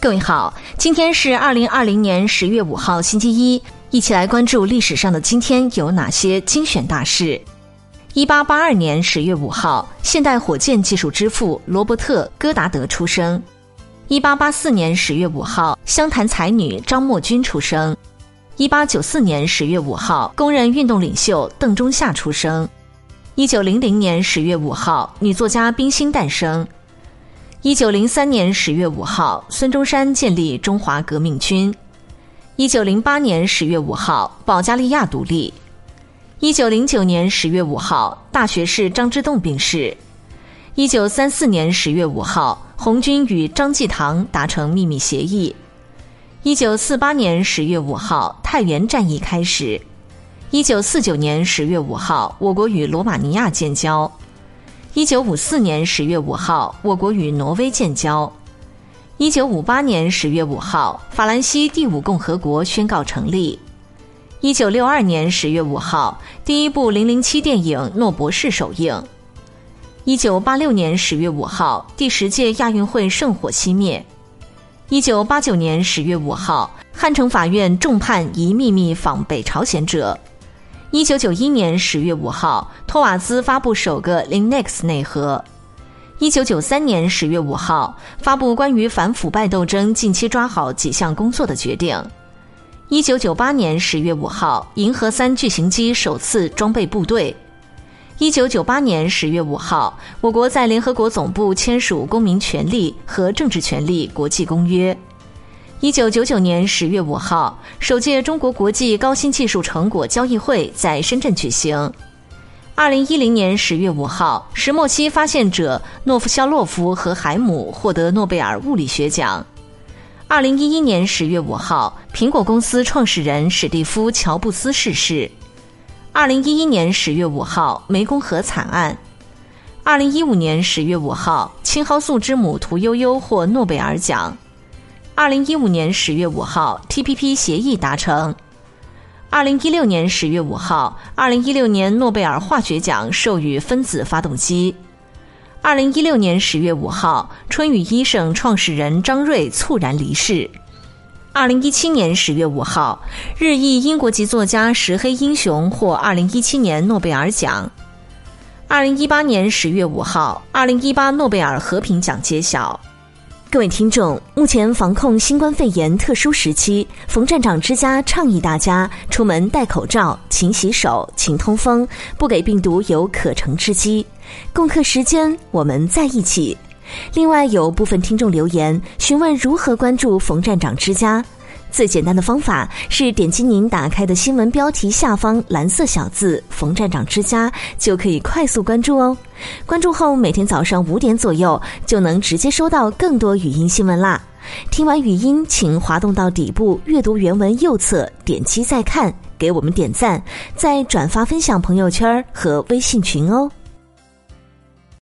各位好，今天是二零二零年十月五号，星期一，一起来关注历史上的今天有哪些精选大事。一八八二年十月五号，现代火箭技术之父罗伯特·戈达德出生。一八八四年十月五号，湘潭才女张默君出生。一八九四年十月五号，工人运动领袖邓中夏出生。一九零零年十月五号，女作家冰心诞生。一九零三年十月五号，孙中山建立中华革命军。一九零八年十月五号，保加利亚独立。一九零九年十月五号，大学士张之洞病逝。一九三四年十月五号，红军与张继堂达成秘密协议。一九四八年十月五号，太原战役开始。一九四九年十月五号，我国与罗马尼亚建交。一九五四年十月五号，我国与挪威建交。一九五八年十月五号，法兰西第五共和国宣告成立。一九六二年十月五号，第一部零零七电影《诺博士》首映。一九八六年十月五号，第十届亚运会圣火熄灭。一九八九年十月五号，汉城法院重判疑秘密访北朝鲜者。一九九一年十月五号，托瓦兹发布首个 Linux 内核。一九九三年十月五号，发布关于反腐败斗争近期抓好几项工作的决定。一九九八年十月五号，银河三巨型机首次装备部队。一九九八年十月五号，我国在联合国总部签署《公民权利和政治权利国际公约》。一九九九年十月五号，首届中国国际高新技术成果交易会在深圳举行。二零一零年十月五号，石墨烯发现者诺夫肖洛夫和海姆获得诺贝尔物理学奖。二零一一年十月五号，苹果公司创始人史蒂夫·乔布斯逝世。二零一一年十月五号，湄公河惨案。二零一五年十月五号，青蒿素之母屠呦呦获诺贝尔奖。二零一五年十月五号，TPP 协议达成。二零一六年十月五号，二零一六年诺贝尔化学奖授予分子发动机。二零一六年十月五号，春雨医生创始人张瑞猝然离世。二零一七年十月五号，日裔英国籍作家石黑英雄获二零一七年诺贝尔奖。二零一八年十月五号，二零一八诺贝尔和平奖揭晓。各位听众，目前防控新冠肺炎特殊时期，冯站长之家倡议大家出门戴口罩、勤洗手、勤通风，不给病毒有可乘之机。共克时间，我们在一起。另外，有部分听众留言询问如何关注冯站长之家。最简单的方法是点击您打开的新闻标题下方蓝色小字“冯站长之家”，就可以快速关注哦。关注后，每天早上五点左右就能直接收到更多语音新闻啦。听完语音，请滑动到底部阅读原文右侧，点击再看，给我们点赞，再转发分享朋友圈和微信群哦。